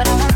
but I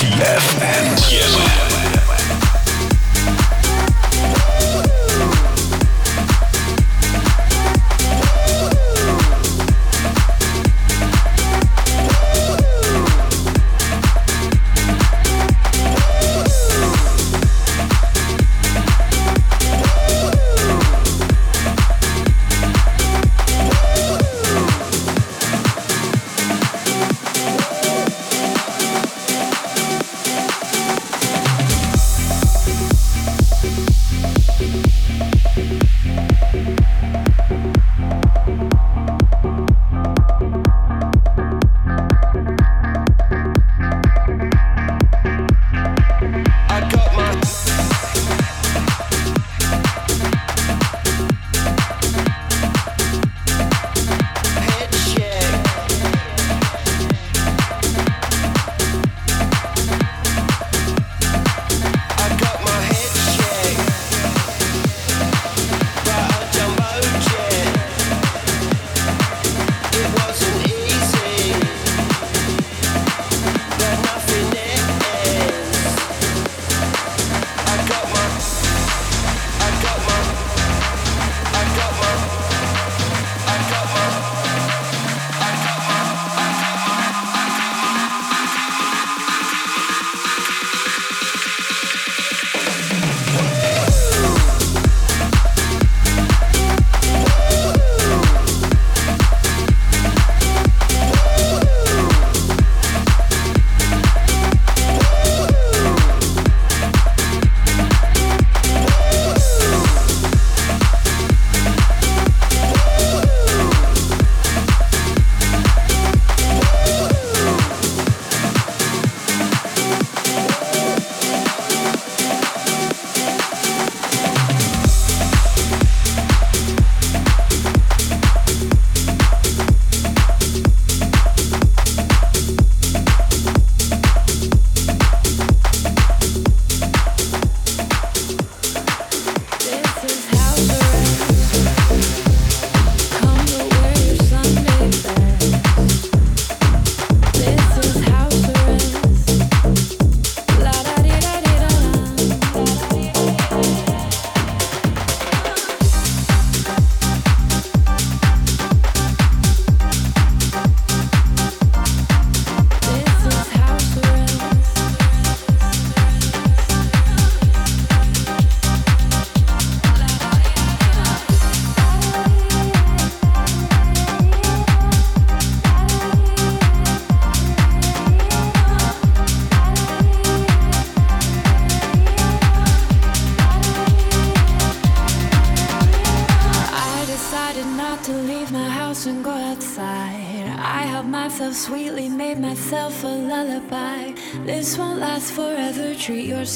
DFM.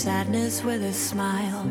Sadness with a smile.